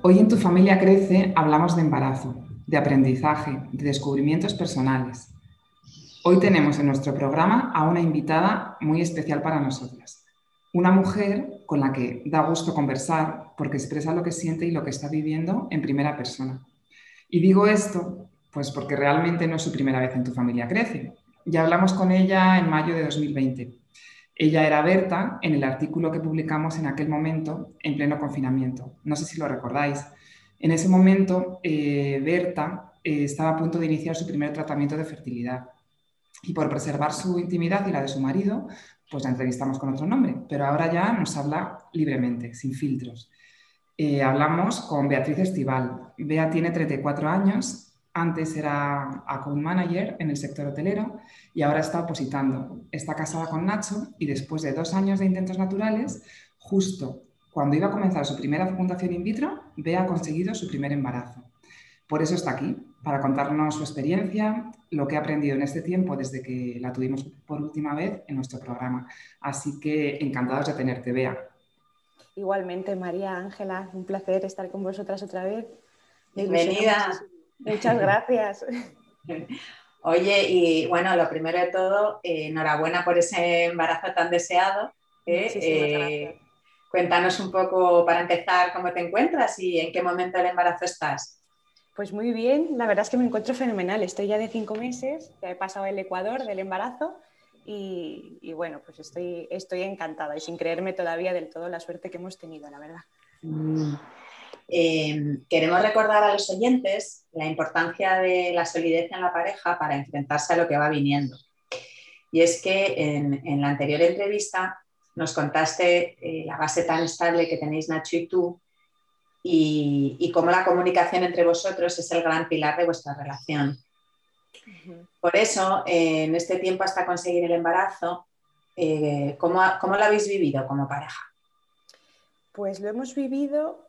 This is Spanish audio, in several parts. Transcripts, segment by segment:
Hoy en Tu familia crece hablamos de embarazo, de aprendizaje, de descubrimientos personales. Hoy tenemos en nuestro programa a una invitada muy especial para nosotras. Una mujer con la que da gusto conversar porque expresa lo que siente y lo que está viviendo en primera persona. Y digo esto pues porque realmente no es su primera vez en Tu familia crece. Ya hablamos con ella en mayo de 2020 ella era Berta en el artículo que publicamos en aquel momento, en pleno confinamiento. No sé si lo recordáis. En ese momento, eh, Berta eh, estaba a punto de iniciar su primer tratamiento de fertilidad. Y por preservar su intimidad y la de su marido, pues la entrevistamos con otro nombre. Pero ahora ya nos habla libremente, sin filtros. Eh, hablamos con Beatriz Estival. Bea tiene 34 años antes era account manager en el sector hotelero y ahora está opositando. Está casada con Nacho y después de dos años de intentos naturales, justo cuando iba a comenzar su primera fecundación in vitro, Bea ha conseguido su primer embarazo. Por eso está aquí, para contarnos su experiencia, lo que ha aprendido en este tiempo desde que la tuvimos por última vez en nuestro programa. Así que encantados de tenerte, Bea. Igualmente, María Ángela, un placer estar con vosotras otra vez. Bienvenida. Muchas gracias. Oye, y bueno, lo primero de todo, eh, enhorabuena por ese embarazo tan deseado. ¿eh? Eh, cuéntanos un poco para empezar cómo te encuentras y en qué momento del embarazo estás. Pues muy bien, la verdad es que me encuentro fenomenal. Estoy ya de cinco meses, ya he pasado el Ecuador del embarazo y, bueno, pues estoy, estoy encantada y sin creerme todavía del todo la suerte que hemos tenido, la verdad. Mm. Em, queremos recordar a los oyentes la importancia de la solidez en la pareja para enfrentarse a lo que va viniendo. Y es que en, la anterior entrevista nos contaste eh, la base tan estable que tenéis Nacho y tú y, cómo la comunicación entre vosotros es el gran pilar de vuestra relación. Por eso, en este tiempo hasta conseguir el embarazo, eh, ¿cómo, ¿cómo lo habéis vivido como pareja? Pues lo hemos vivido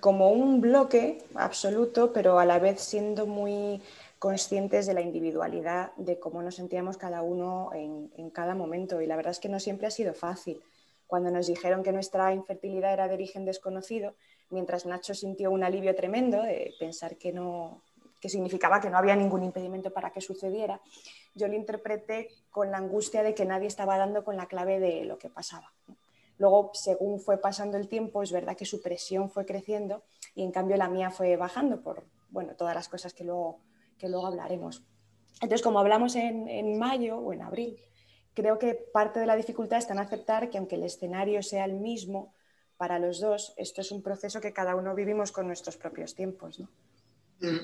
como un bloque absoluto, pero a la vez siendo muy conscientes de la individualidad, de cómo nos sentíamos cada uno en, cada momento. Y la verdad es que no siempre ha sido fácil. Cuando nos dijeron que nuestra infertilidad era de origen desconocido, mientras Nacho sintió un alivio tremendo de pensar que no que significaba que no había ningún impedimento para que sucediera, yo lo interpreté con la angustia de que nadie estaba dando con la clave de lo que pasaba. Luego, según fue pasando el tiempo, es verdad que su presión fue creciendo y en cambio la mía fue bajando por bueno, todas las cosas que luego, que luego hablaremos. Entonces, como hablamos en, mayo o en abril, creo que parte de la dificultad está en aceptar que aunque el escenario sea el mismo para los dos, esto es un proceso que cada uno vivimos con nuestros propios tiempos. Mm.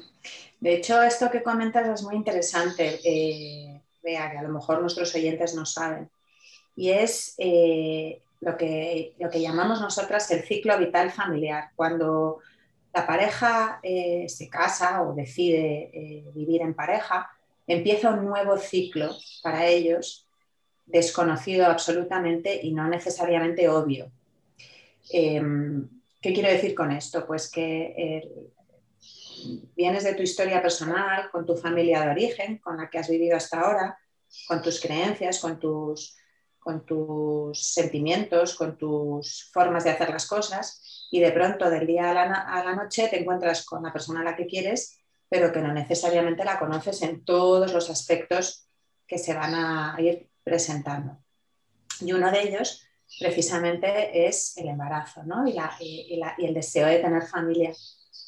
De hecho, esto que comentas es muy interesante, eh, vea, que a lo mejor nuestros oyentes no saben, y es eh, lo que, lo que llamamos nosotras el ciclo vital familiar. Cuando la pareja eh, se casa o decide eh, vivir en pareja, empieza un nuevo ciclo para ellos, desconocido absolutamente y no necesariamente obvio. Em, ¿Qué quiero decir con esto? Pues que vienes de tu historia personal, con tu familia de origen, con la que has vivido hasta ahora, con tus creencias, con tus con tus sentimientos, con tus formas de hacer las cosas y de pronto del día a la, noche te encuentras con la persona a la que quieres, pero que no necesariamente la conoces en todos los aspectos que se van a ir presentando. Y uno de ellos precisamente es el embarazo y, el deseo de tener familia.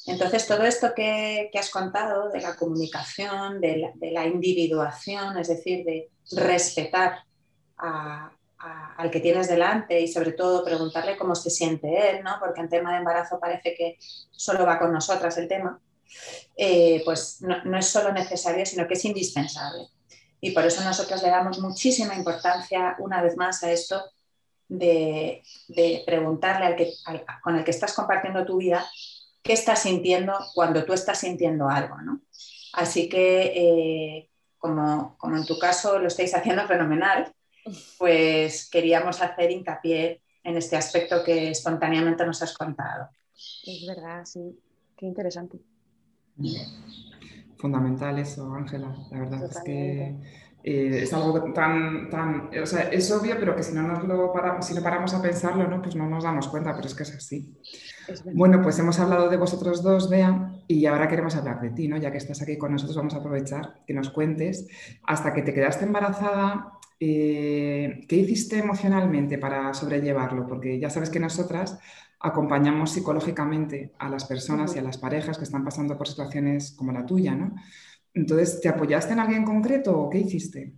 Entonces, todo esto que, has contado de la comunicación, de la individuación, es decir, de respetar al que tienes delante y sobre todo preguntarle cómo se siente él, ¿no? porque en tema de embarazo parece que solo va con nosotras el tema, eh, pues no, es solo necesario, sino que es indispensable. Y por eso nosotros le damos muchísima importancia una vez más a esto de, preguntarle al que, con el que estás compartiendo tu vida qué estás sintiendo cuando tú estás sintiendo algo, ¿no? Así que, eh, como, como, en tu caso lo estáis haciendo fenomenal, pues queríamos hacer hincapié en este aspecto que espontáneamente nos has contado. Es verdad, sí. Qué interesante. Fundamental eso, Ángela. La verdad es que eh, es algo tan, tan, o sea, es obvio, pero que si no nos lo paramos, si no paramos a pensarlo, ¿no? pues no nos damos cuenta, pero es que es así. bueno, pues hemos hablado de vosotros dos, Bea, y ahora queremos hablar de ti, ¿no? Ya que estás aquí con nosotros, vamos a aprovechar que nos cuentes, hasta que te quedaste embarazada, eh, ¿qué hiciste emocionalmente para sobrellevarlo? Porque ya sabes que nosotras acompañamos psicológicamente a las personas y a las parejas que están pasando por situaciones como la tuya, ¿no? Entonces, ¿te apoyaste en alguien concreto o qué hiciste?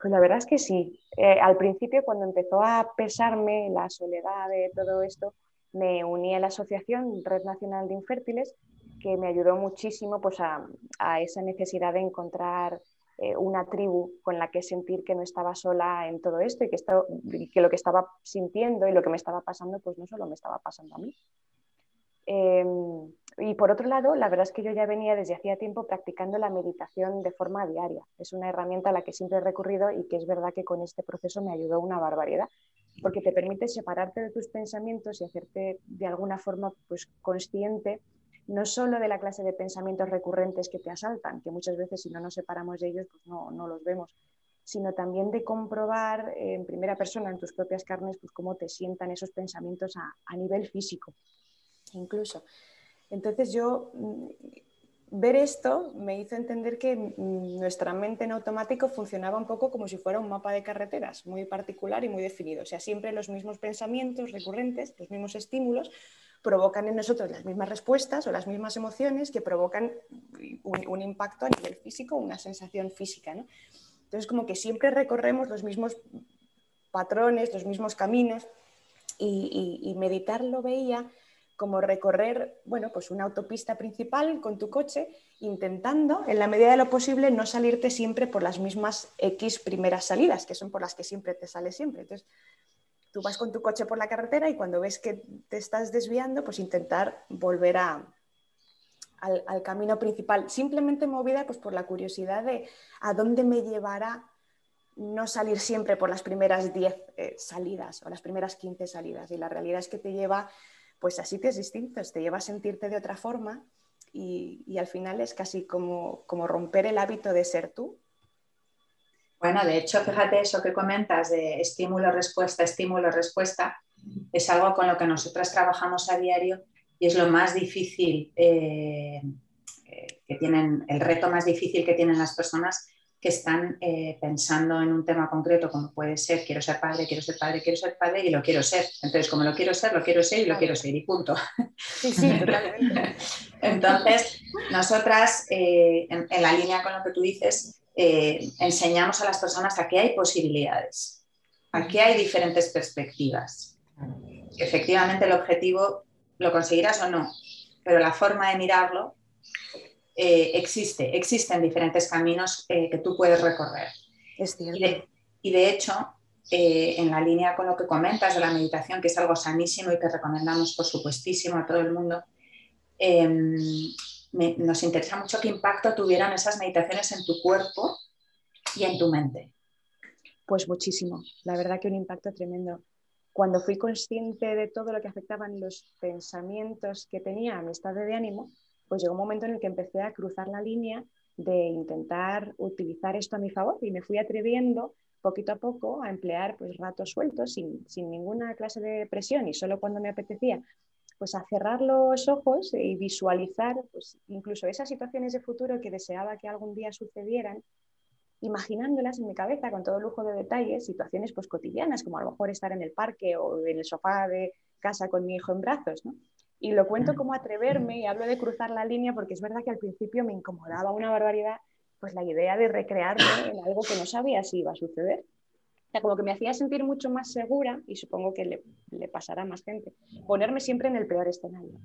Pues la verdad es que sí. Eh, al principio, cuando empezó a pesarme la soledad de todo esto, me uní a la asociación Red Nacional de Infértiles, que me ayudó muchísimo pues, a, esa necesidad de encontrar eh, una tribu con la que sentir que no estaba sola en todo esto y que, esto, y que lo que estaba sintiendo y lo que me estaba pasando, pues no solo me estaba pasando a mí. Em, y por otro lado, la verdad es que yo ya venía desde hacía tiempo practicando la meditación de forma diaria. Es una herramienta a la que siempre he recurrido y que es verdad que con este proceso me ayudó una barbaridad, porque te permite separarte de tus pensamientos y hacerte de alguna forma pues, consciente no solo de la clase de pensamientos recurrentes que te asaltan, que muchas veces si no nos separamos de ellos pues no, no los vemos, sino también de comprobar en primera persona, en tus propias carnes, pues cómo te sientan esos pensamientos a, a nivel físico incluso. Entonces yo mm, ver esto me hizo entender que mm, nuestra mente en automático funcionaba un poco como si fuera un mapa de carreteras, muy particular y muy definido. O sea, siempre los mismos pensamientos recurrentes, los mismos estímulos, provocan en nosotros las mismas respuestas o las mismas emociones que provocan un, impacto a nivel físico, una sensación física. ¿no? Entonces, como que siempre recorremos los mismos patrones, los mismos caminos y, meditar lo veía como recorrer, bueno, pues una autopista principal con tu coche, intentando, en la medida de lo posible, no salirte siempre por las mismas X primeras salidas, que son por las que siempre te sale siempre. Entonces, tú vas con tu coche por la carretera y cuando ves que te estás desviando, pues intentar volver a, al, camino principal, simplemente movida pues, por la curiosidad de a dónde me llevará no salir siempre por las primeras 10 eh, salidas o las primeras 15 salidas. Y la realidad es que te lleva pues a sitios distintos, te lleva a sentirte de otra forma y, al final es casi como, como romper el hábito de ser tú. Bueno, de hecho, fíjate eso que comentas de estímulo-respuesta, estímulo-respuesta, es algo con lo que nosotras trabajamos a diario y es lo más difícil eh, eh, que tienen, el reto más difícil que tienen las personas que están eh, pensando en un tema concreto, como puede ser quiero ser padre, quiero ser padre, quiero ser padre y lo quiero ser. Entonces, como lo quiero ser, lo quiero ser y lo quiero ser y punto. Sí, sí, totalmente. Entonces, nosotras, eh, en, la línea con lo que tú dices, eh, enseñamos a las personas a que hay posibilidades, a que hay diferentes perspectivas. Efectivamente, el objetivo lo conseguirás o no, pero la forma de mirarlo eh, existe, existen diferentes caminos eh, que tú puedes recorrer. Es cierto. Y de, hecho, eh, en la línea con lo que comentas de la meditación, que es algo sanísimo y que recomendamos, por supuestísimo, a todo el mundo, em, nos interesa mucho qué impacto tuvieran esas meditaciones en tu cuerpo y en tu mente. Pues muchísimo, la verdad que un impacto tremendo. Cuando fui consciente de todo lo que afectaban los pensamientos que tenía a mi estado de ánimo, pues llegó un momento en el que empecé a cruzar la línea de intentar utilizar esto a mi favor y me fui atreviendo poquito a poco a emplear pues ratos sueltos sin, ninguna clase de presión y solo cuando me apetecía pues a cerrar los ojos y visualizar pues, incluso esas situaciones de futuro que deseaba que algún día sucedieran imaginándolas en mi cabeza con todo lujo de detalles, situaciones pues cotidianas, como a lo mejor estar en el parque o en el sofá de casa con mi hijo en brazos, ¿no? Y lo cuento como atreverme y hablo de cruzar la línea porque es verdad que al principio me incomodaba una barbaridad pues la idea de recrearme en algo que no sabía si iba a suceder. O sea, como que me hacía sentir mucho más segura y supongo que le, pasará a más gente, ponerme siempre en el peor escenario.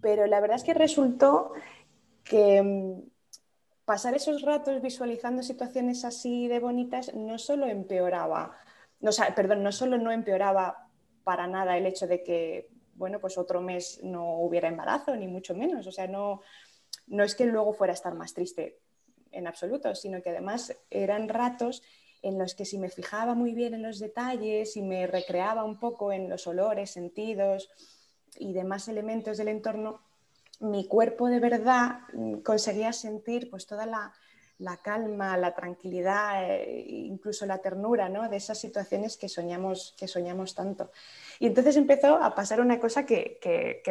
Pero la verdad es que resultó que mm, pasar esos ratos visualizando situaciones así de bonitas no solo empeoraba, no, perdón, no solo no empeoraba para nada el hecho de que bueno, pues otro mes no hubiera embarazo, ni mucho menos. O sea, no, no es que luego fuera a estar más triste en absoluto, sino que además eran ratos en los que si me fijaba muy bien en los detalles y me recreaba un poco en los olores, sentidos y demás elementos del entorno, mi cuerpo de verdad mm, conseguía sentir pues toda la, la calma, la tranquilidad, eh, incluso la ternura ¿no? de esas situaciones que soñamos, que soñamos tanto. Y entonces empezó a pasar una cosa que,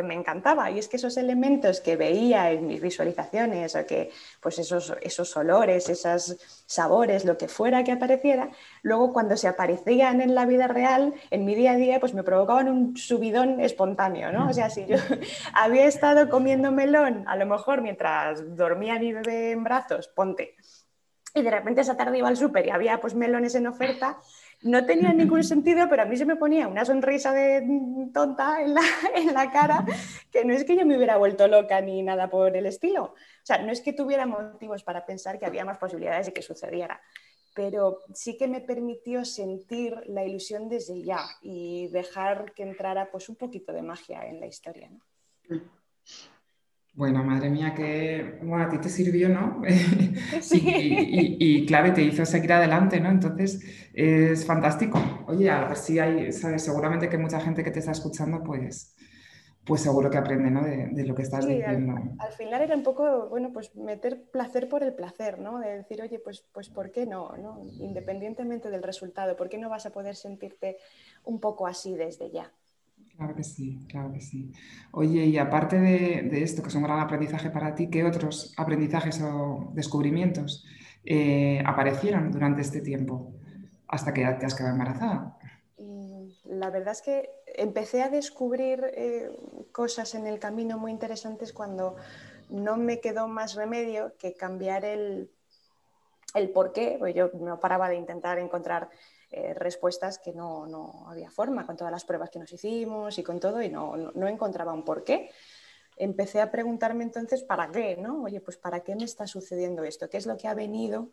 me encantaba, y es que esos elementos que veía en mis visualizaciones, o que pues esos, esos olores, esos sabores, lo que fuera que apareciera, luego cuando se aparecían en la vida real, en mi día a día, pues me provocaban un subidón espontáneo, ¿no? O sea, si yo había estado comiendo melón, a lo mejor mientras dormía mi bebé en brazos, ponte, y de repente esa tarde iba al súper y había pues melones en oferta, no tenía ningún sentido, pero a mí se me ponía una sonrisa de tonta en la, en la, cara, que no es que yo me hubiera vuelto loca ni nada por el estilo. O sea, no es que tuviera motivos para pensar que había más posibilidades de que sucediera, pero sí que me permitió sentir la ilusión desde ya y dejar que entrara pues un poquito de magia en la historia. ¿no? Bueno, madre mía, que bueno, a ti te sirvió, ¿no? Sí. y, clave te hizo seguir adelante, ¿no? Entonces, es fantástico. Oye, a ver si hay, ¿sabes? Seguramente que mucha gente que te está escuchando, pues, pues seguro que aprende, ¿no? De, lo que estás diciendo. Al, final era un poco, bueno, pues meter placer por el placer, ¿no? De decir, oye, pues, pues ¿por qué no, no? Independientemente del resultado, ¿por qué no vas a poder sentirte un poco así desde ya? Claro que sí, claro que sí. Oye, y aparte de, esto, que es un gran aprendizaje para ti, ¿qué otros aprendizajes o descubrimientos eh, aparecieron durante este tiempo hasta que te has quedado embarazada? Mm, la verdad es que empecé a descubrir eh, cosas en el camino muy interesantes cuando no me quedó más remedio que cambiar el, el por qué. Pues yo no paraba de intentar encontrar eh, respuestas que no, había forma, con todas las pruebas que nos hicimos y con todo, y no, no, encontraba un por qué. Empecé a preguntarme entonces, ¿para qué? ¿no? Oye, pues ¿para qué me está sucediendo esto? ¿Qué es lo que ha venido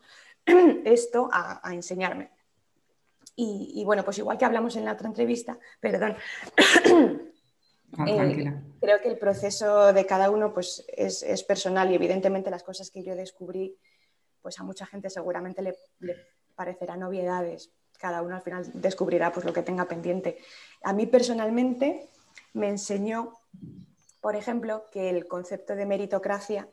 esto a, enseñarme? Y, bueno, pues igual que hablamos en la otra entrevista, perdón, ah, eh, creo que el proceso de cada uno pues, es, personal y evidentemente las cosas que yo descubrí, pues a mucha gente seguramente le, le parecerán novedades, cada uno al final descubrirá pues, lo que tenga pendiente. A mí personalmente me enseñó, por ejemplo, que el concepto de meritocracia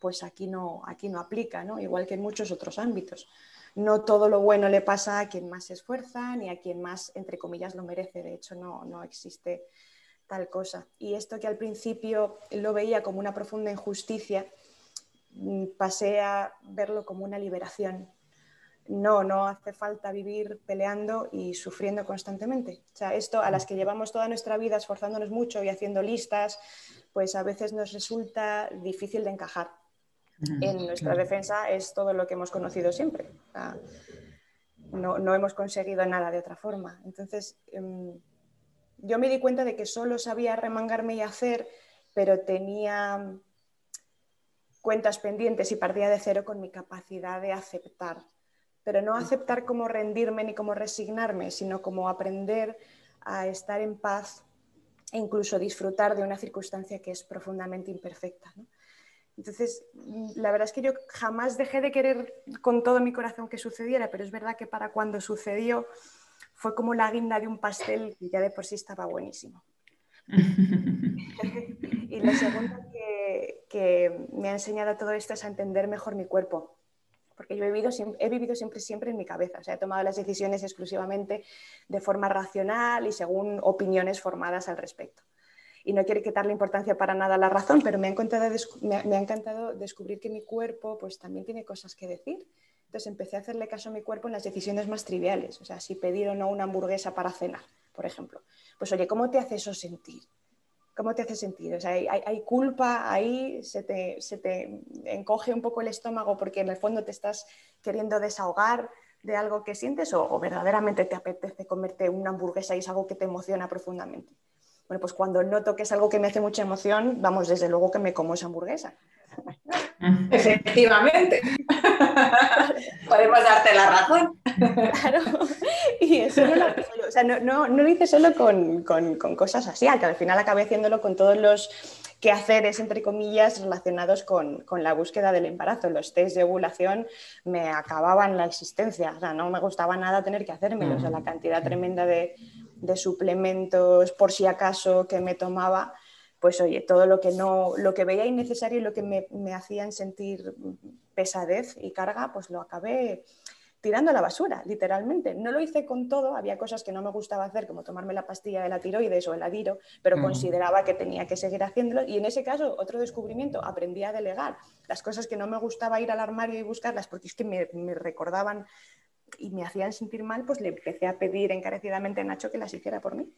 pues aquí no, aquí no aplica, ¿no? igual que en muchos otros ámbitos. No todo lo bueno le pasa a quien más se esfuerza ni a quien más, entre comillas, lo merece. De hecho, no, no existe tal cosa. Y esto que al principio lo veía como una profunda injusticia, mm, pasé a verlo como una liberación no, no hace falta vivir peleando y sufriendo constantemente. O sea, esto a las que llevamos toda nuestra vida esforzándonos mucho y haciendo listas, pues a veces nos resulta difícil de encajar. En nuestra defensa es todo lo que hemos conocido siempre. no, hemos conseguido nada de otra forma. Entonces, em, yo me di cuenta de que solo sabía remangarme y hacer, pero tenía cuentas pendientes y partía de cero con mi capacidad de aceptar pero no aceptar como rendirme ni como resignarme, sino como aprender a estar en paz e incluso disfrutar de una circunstancia que es profundamente imperfecta. Entonces, mm, la verdad es que yo jamás dejé de querer con todo mi corazón que sucediera, pero es verdad que para cuando sucedió fue como la guinda de un pastel que ya de por sí estaba buenísimo. y lo segundo que, que me ha enseñado todo esto es a entender mejor mi cuerpo porque yo he vivido, he vivido siempre, siempre en mi cabeza, o sea, he tomado las decisiones exclusivamente de forma racional y según opiniones formadas al respecto. Y no quiero quitarle importancia para nada a la razón, pero me ha, encantado, me, ha encantado descubrir que mi cuerpo pues, también tiene cosas que decir. Entonces empecé a hacerle caso a mi cuerpo en las decisiones más triviales, o sea, si pedir o no una hamburguesa para cenar, por ejemplo. Pues oye, ¿cómo te hace eso sentir? ¿Cómo te hace sentir? O sea, hay, culpa ahí, se te, se te, encoge un poco el estómago porque en el fondo te estás queriendo desahogar de algo que sientes o, verdaderamente te apetece comerte una hamburguesa y es algo que te emociona profundamente. Bueno, pues cuando noto que es algo que me hace mucha emoción, vamos, desde luego que me como esa hamburguesa. Efectivamente. Podemos darte la razón. Claro. y eso no lo, o sea, no, no, no lo hice solo con, con, con, cosas así, que al final acabé haciéndolo con todos los quehaceres, entre comillas, relacionados con, con, la búsqueda del embarazo. Los test de ovulación me acababan la existencia, o sea, no me gustaba nada tener que hacérmelos, o sea, la cantidad tremenda de, de suplementos, por si acaso, que me tomaba pues oye, todo lo que no, lo que veía innecesario y lo que me, me hacían sentir pesadez y carga, pues lo acabé tirando a la basura, literalmente. No lo hice con todo, había cosas que no me gustaba hacer, como tomarme la pastilla de la tiroides o el adiro, pero consideraba que tenía que seguir haciéndolo. Y en ese caso, otro descubrimiento, aprendí a delegar. Las cosas que no me gustaba ir al armario y buscarlas, porque es que me, me recordaban y me hacían sentir mal, pues le empecé a pedir encarecidamente a Nacho que las hiciera por mí.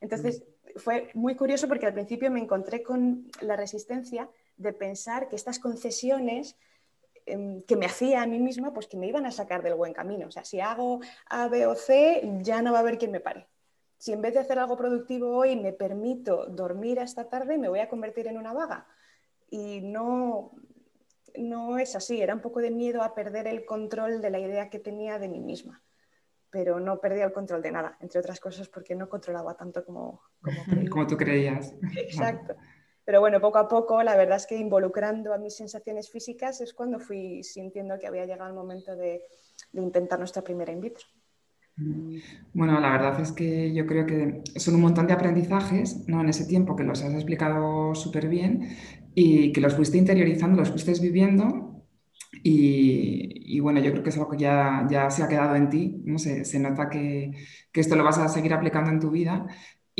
Entonces, fue muy curioso porque al principio me encontré con la resistencia de pensar que estas concesiones que me hacía a mí misma, pues que me iban a sacar del buen camino. O sea, si hago A, B o C, ya no va a haber quien me pare. Si en vez de hacer algo productivo hoy me permito dormir hasta tarde, me voy a convertir en una vaga. Y no, no es así, era un poco de miedo a perder el control de la idea que tenía de mí misma pero no perdía el control de nada, entre otras cosas porque no controlaba tanto como, como, tú creías. Exacto. Pero bueno, poco a poco, la verdad es que involucrando a mis sensaciones físicas es cuando fui sintiendo que había llegado el momento de, de intentar nuestra primera in vitro. Bueno, la verdad es que yo creo que son un montón de aprendizajes ¿no? en ese tiempo que los has explicado súper bien y que los fuiste interiorizando, los fuiste viviendo y, bueno, yo creo que es algo que ya, ya se ha quedado en ti, ¿no? se, se nota que, que, esto lo vas a seguir aplicando en tu vida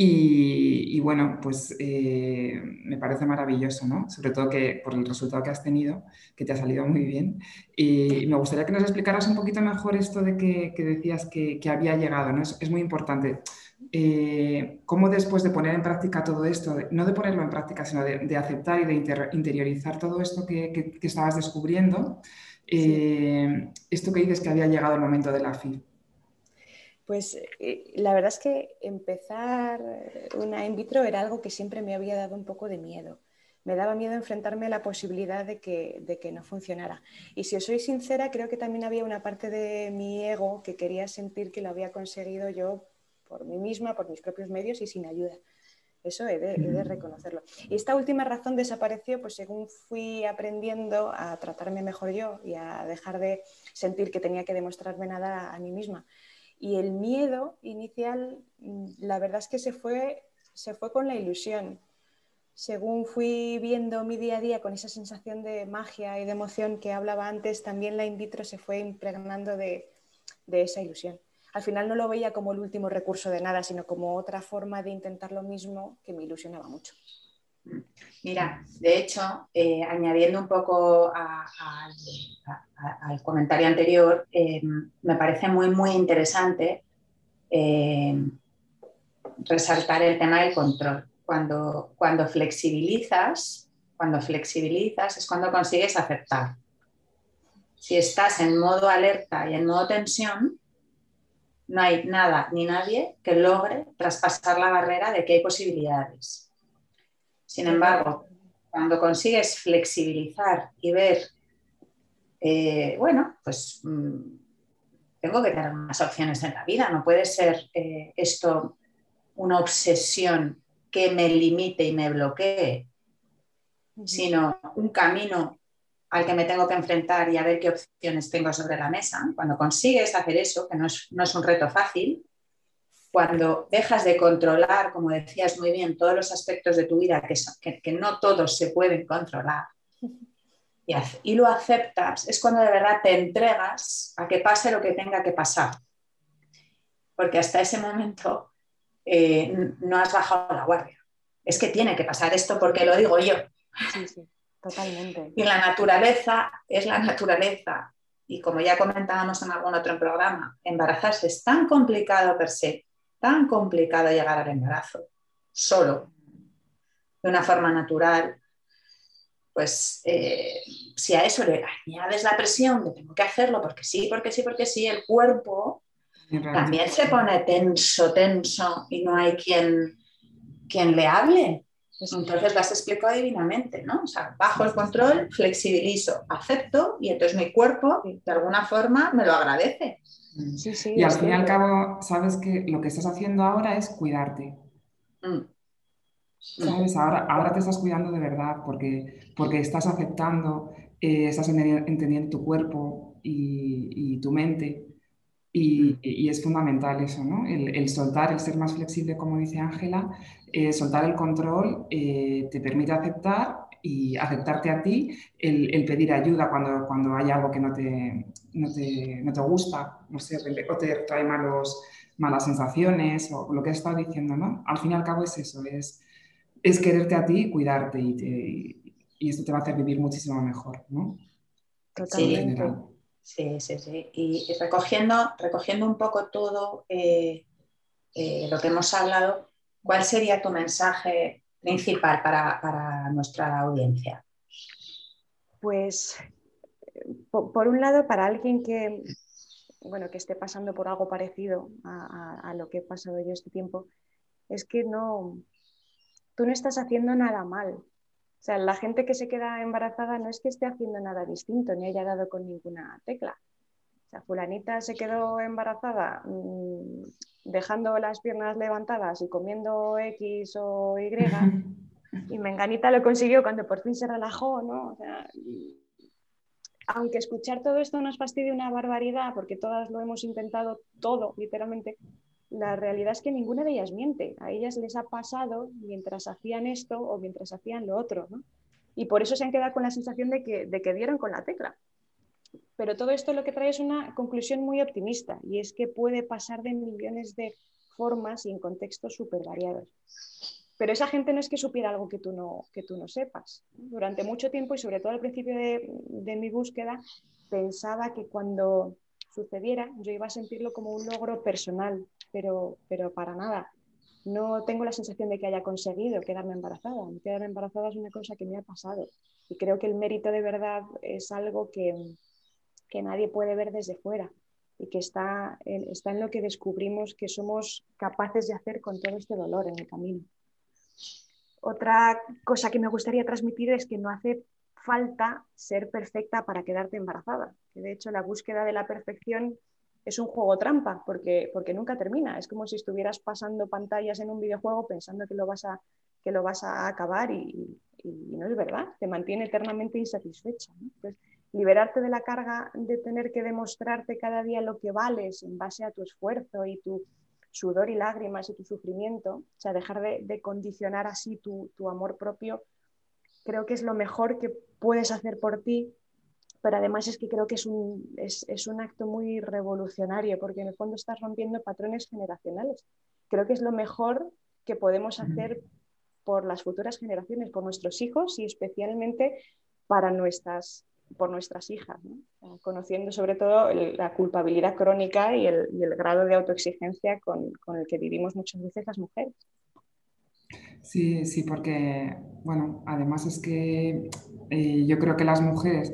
y, y bueno, pues eh, me parece maravilloso, ¿no? Sobre todo que por el resultado que has tenido, que te ha salido muy bien. Y me gustaría que nos explicaras un poquito mejor esto de que, que decías que, que, había llegado, ¿no? Es, es muy importante. Eh, cómo después de poner en práctica todo esto, no de ponerlo en práctica, sino de, aceptar y de interiorizar todo esto que, estabas descubriendo, eh, esto que dices que había llegado el momento de la FI. Pues eh, la verdad es que empezar una in vitro era algo que siempre me había dado un poco de miedo. Me daba miedo enfrentarme a la posibilidad de que, de que no funcionara. Y si os soy sincera, creo que también había una parte de mi ego que quería sentir que lo había conseguido yo por mí misma, por mis propios medios y sin ayuda. Eso he de, reconocerlo. Y esta última razón desapareció pues según fui aprendiendo a tratarme mejor yo y a dejar de sentir que tenía que demostrarme nada a mí misma. Y el miedo inicial, mm, la verdad es que se fue, se fue con la ilusión. Según fui viendo mi día a día con esa sensación de magia y de emoción que hablaba antes, también la in vitro se fue impregnando de esa ilusión al final no lo veía como el último recurso de nada, sino como otra forma de intentar lo mismo que me ilusionaba mucho. Mira, de hecho, eh, añadiendo un poco al comentario anterior, eh, me parece muy, muy interesante eh, resaltar el tema del control. Cuando, cuando flexibilizas, cuando flexibilizas es cuando consigues aceptar. Si estás en modo alerta y en modo tensión, no hay nada ni nadie que logre traspasar la barrera de que hay posibilidades. Sin embargo, cuando consigues flexibilizar y ver, eh, bueno, pues mm, tengo que tener más opciones en la vida, no puede ser eh, esto una obsesión que me limite y me bloquee, sino un camino al que me tengo que enfrentar y a ver qué opciones tengo sobre la mesa, cuando consigues hacer eso, que no es, un reto fácil, cuando dejas de controlar, como decías muy bien, todos los aspectos de tu vida que, que, no todos se pueden controlar, y, lo aceptas, es cuando de verdad te entregas a que pase lo que tenga que pasar. Porque hasta ese momento eh, no has bajado la guardia. Es que tiene que pasar esto porque lo digo yo. Sí, sí. Totalmente. Y la naturaleza es la naturaleza. Y como ya comentábamos en algún otro programa, embarazarse es tan complicado per se, tan complicado llegar al embarazo, solo, de una forma natural, pues eh, si a eso le añades la presión de tengo que hacerlo porque sí, porque sí, porque sí, el cuerpo también se pone tenso, tenso y no hay quien, quien le hable. Entonces las explico divinamente, ¿no? O sea, bajo el control, flexibilizo, acepto y entonces mi cuerpo de alguna forma me lo agradece. Mm. y al fin y al cabo, sabes que lo que estás haciendo ahora es cuidarte. Mm. ¿Sabes? Ahora, ahora te estás cuidando de verdad porque, porque estás aceptando, eh, estás entendiendo tu cuerpo y, tu mente. Y, es fundamental eso, ¿no? El, soltar, el ser más flexible, como dice Ángela, eh, soltar el control eh, te permite aceptar y aceptarte a ti, el, pedir ayuda cuando, cuando hay algo que no te, no te, no te gusta, no sé, o te trae malos, malas sensaciones o lo que has estado diciendo, ¿no? Al fin y al cabo es eso, es, es quererte a ti y cuidarte y, y esto te va a hacer vivir muchísimo mejor, ¿no? Totalmente. Sí, sí, sí. Y, recogiendo, recogiendo un poco todo eh, eh, lo que hemos hablado, ¿cuál sería tu mensaje principal para, nuestra audiencia? Pues, por, un lado, para alguien que, bueno, que esté pasando por algo parecido a, lo que he pasado yo este tiempo, es que no, tú no estás haciendo nada mal. O sea, la gente que se queda embarazada no es que esté haciendo nada distinto, ni haya dado con ninguna tecla. O sea, fulanita se quedó embarazada mm, dejando las piernas levantadas y comiendo X o Y, y Menganita lo consiguió cuando por fin se relajó, ¿no? Aunque escuchar todo esto nos fastidie una barbaridad, porque todas lo hemos intentado todo, literalmente, la realidad es que ninguna de ellas miente. A ellas les ha pasado mientras hacían esto o mientras hacían lo otro, ¿no? Y por eso se han quedado con la sensación de que, de que dieron con la tecla. Pero todo esto lo que trae es una conclusión muy optimista y es que puede pasar de millones de formas y en contextos súper variados. Pero esa gente no es que supiera algo que tú no, que tú no sepas. Durante mucho tiempo y sobre todo al principio de, mi búsqueda, pensaba que cuando sucediera yo iba a sentirlo como un logro personal, pero, pero para nada. No tengo la sensación de que haya conseguido quedarme embarazada. Quedarme embarazada es una cosa que me ha pasado y creo que el mérito de verdad es algo que, que nadie puede ver desde fuera y que está en, está en lo que descubrimos que somos capaces de hacer con todo este dolor en el camino. Otra cosa que me gustaría transmitir es que no hace falta ser perfecta para quedarte embarazada. De hecho la búsqueda de la perfección es un juego trampa porque, porque nunca termina. Es como si estuvieras pasando pantallas en un videojuego pensando que lo vas a, que lo vas a acabar y, no es verdad. Te mantiene eternamente insatisfecha. Liberarte de la carga de tener que demostrarte cada día lo que vales en base a tu esfuerzo y tu sudor y lágrimas y tu sufrimiento, o sea, dejar de, condicionar así tu, amor propio, creo que es lo mejor que puedes hacer por ti, pero además es que creo que es un, es, es un acto muy revolucionario, porque en el fondo estás rompiendo patrones generacionales. Creo que es lo mejor que podemos hacer por las futuras generaciones, por nuestros hijos y especialmente para nuestras por nuestras hijas, conociendo sobre todo la culpabilidad crónica y el, grado de autoexigencia con, el que vivimos muchas veces las mujeres. Sí, sí, porque, bueno, además es que eh, yo creo que las mujeres,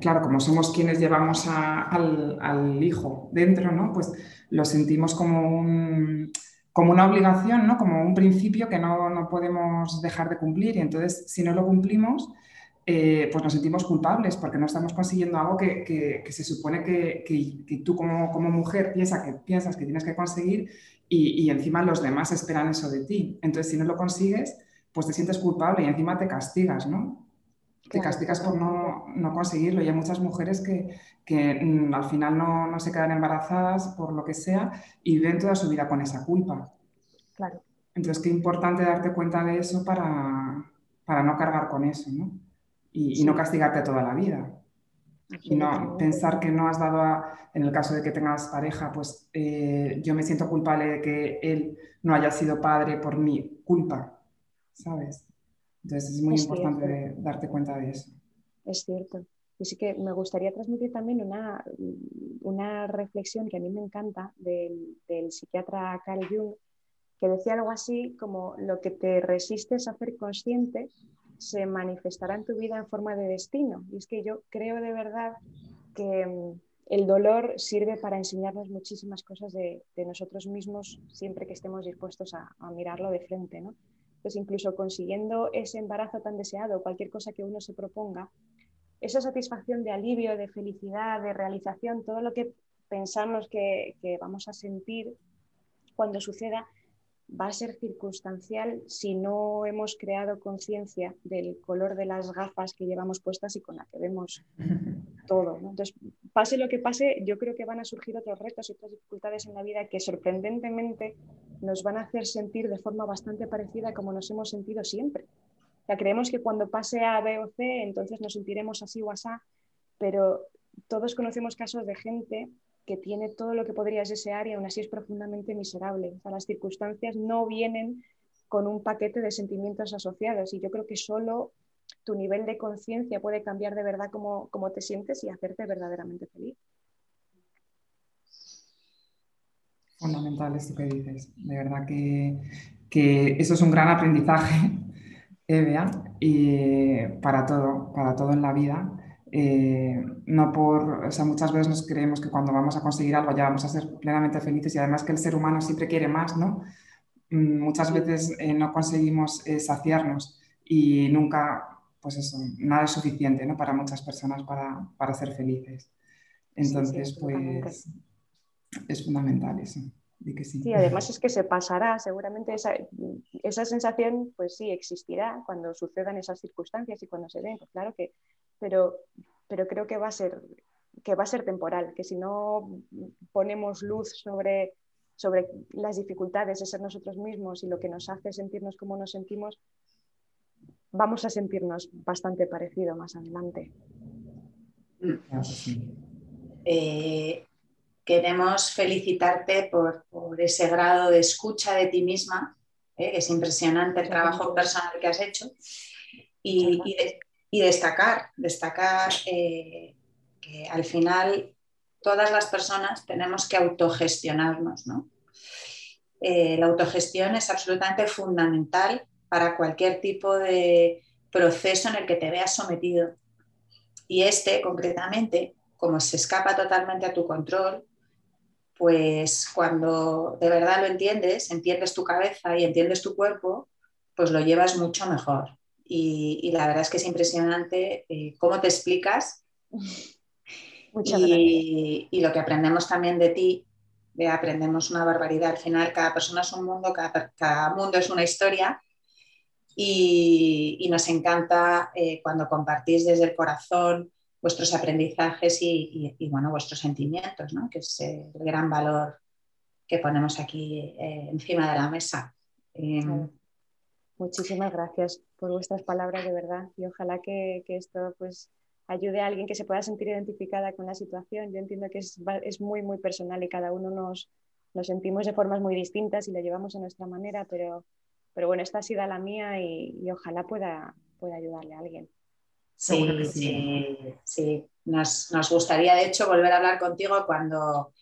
claro, como somos quienes llevamos al, hijo dentro, ¿no? Pues lo sentimos como como una obligación, ¿no? Como un principio que no, no podemos dejar de cumplir y entonces si no lo cumplimos, eh, pues nos sentimos culpables porque no estamos consiguiendo algo que, se supone que, tú como, mujer piensa que, piensas que tienes que conseguir y, encima los demás esperan eso de ti. Entonces, si no lo consigues, pues te sientes culpable y encima te castigas, ¿no? te castigas por no, conseguirlo y hay muchas mujeres que, mm, al final no, se quedan embarazadas por lo que sea y viven toda su vida con esa culpa. Claro. Entonces, qué importante darte cuenta de eso para, para no cargar con eso, ¿no? Y, no castigarte toda la vida. Y no pensar que no has dado, en el caso de que tengas pareja, pues eh, yo me siento culpable de que él no haya sido padre por mi culpa, ¿sabes? Entonces es muy importante darte cuenta de eso. Es cierto. Y sí que me gustaría transmitir también una, una reflexión que a mí me encanta del, del psiquiatra Carl Jung, que decía algo así como lo que te resistes a hacer consciente se manifestará en tu vida en forma de destino. Y es que yo creo de verdad que mm, el dolor sirve para enseñarnos muchísimas cosas de, nosotros mismos siempre que estemos dispuestos a, mirarlo de frente. ¿no? Entonces, incluso consiguiendo ese embarazo tan deseado, cualquier cosa que uno se proponga, esa satisfacción de alivio, de felicidad, de realización, todo lo que pensarnos que, que vamos a sentir cuando suceda va a ser circunstancial si no hemos creado conciencia del color de las gafas que llevamos puestas y con la que vemos todo. Entonces, pase lo que pase, yo creo que van a surgir otros retos y otras dificultades en la vida que sorprendentemente nos van a hacer sentir de forma bastante parecida como nos hemos sentido siempre. O creemos que cuando pase a B o C, entonces nos sentiremos así o así, pero todos conocemos casos de gente que tiene todo lo que podrías desear y aún así es profundamente miserable. Las circunstancias no vienen con un paquete de sentimientos asociados y yo creo que solo tu nivel de conciencia puede cambiar de verdad cómo, te sientes y hacerte verdaderamente feliz. Fundamental esto que dices. De verdad que, que eso es un gran aprendizaje, Evea, y para todo, para todo en la vida. Eh, no por, o sea, muchas veces nos creemos que cuando vamos a conseguir algo ya vamos a ser plenamente felices y además que el ser humano siempre quiere más, ¿no? Mm, muchas veces eh, no conseguimos eh, saciarnos y nunca, pues eso, nada es suficiente, ¿no? Para muchas personas para, para ser felices. Entonces, pues es fundamental eso. Que sí. sí. además es que se pasará, seguramente esa, esa sensación pues sí existirá cuando sucedan esas circunstancias y cuando se den, pues claro que pero, pero creo que va, a ser, que va a ser temporal, que si no ponemos luz sobre, sobre las dificultades de ser nosotros mismos y lo que nos hace sentirnos como nos sentimos, vamos a sentirnos bastante parecido más adelante. Eh, queremos felicitarte por, ese grado de escucha de ti misma, eh, que es impresionante el trabajo personal que has hecho, y, y destacar, destacar eh, que al final todas las personas tenemos que autogestionarnos. ¿no? Eh, la autogestión es absolutamente fundamental para cualquier tipo de proceso en el que te veas sometido. Y este, concretamente, como se escapa totalmente a tu control, pues cuando de verdad lo entiendes, entiendes tu cabeza y entiendes tu cuerpo, pues lo llevas mucho mejor y, la verdad es que es impresionante eh, cómo te explicas y, y, lo que aprendemos también de ti, de aprendemos una barbaridad. Al final, cada persona es un mundo, cada, mundo es una historia y, nos encanta eh, cuando compartís desde el corazón vuestros aprendizajes y, bueno, vuestros sentimientos, ¿no? que es el gran valor que ponemos aquí eh, encima de la mesa. Muchísimas gracias por vuestras palabras de verdad y ojalá que, esto pues ayude a alguien que se pueda sentir identificada con la situación. Yo entiendo que es, muy, muy personal y cada uno nos, nos, sentimos de formas muy distintas y lo llevamos a nuestra manera, pero, pero bueno, esta ha sido la mía y, ojalá pueda, pueda ayudarle a alguien. Sí, sí, sí. Nos, nos, gustaría de hecho volver a hablar contigo cuando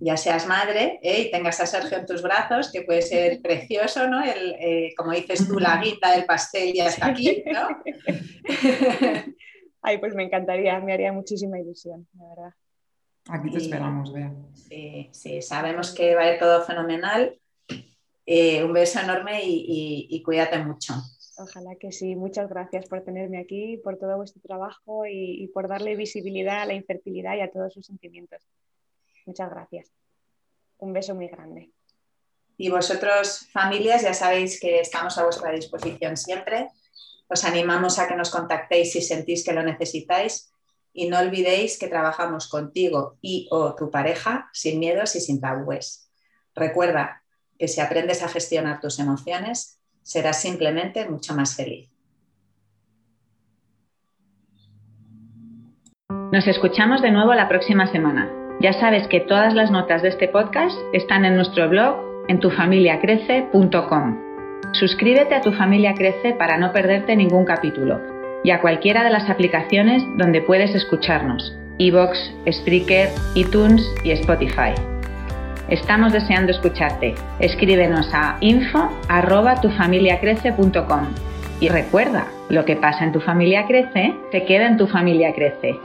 ya seas madre ¿eh? y tengas a Sergio en tus brazos, que puede ser precioso, ¿no? El, eh, como dices tú, la guita del pastel ya está aquí, ¿no? Ay, pues me encantaría, me haría muchísima ilusión, la verdad. Aquí te esperamos, Bea. Sí, sí, sabemos que va a ir todo fenomenal. Eh, un beso enorme y, cuídate mucho. Ojalá que sí. Muchas gracias por tenerme aquí, por todo vuestro trabajo y por darle visibilidad a la infertilidad y a todos sus sentimientos. Muchas gracias. Un beso muy grande. Y vosotros, familias, ya sabéis que estamos a vuestra disposición siempre. Os animamos a que nos contactéis si sentís que lo necesitáis y no olvidéis que trabajamos contigo y o tu pareja sin miedos y sin tabúes. Recuerda que si aprendes a gestionar tus emociones, serás simplemente mucho más feliz. Nos escuchamos de nuevo la próxima semana. Ya sabes que todas las notas de este podcast están en nuestro blog en tufamiliacrece.com. Suscríbete a Tu Familia Crece para no perderte ningún capítulo y a cualquiera de las aplicaciones donde puedes escucharnos, iVoox, Spreaker, iTunes y Spotify. Estamos deseando escucharte. Escríbenos a info@tufamiliacrece.com y recuerda, lo que pasa en tu familia crece, te queda en tu familia crece.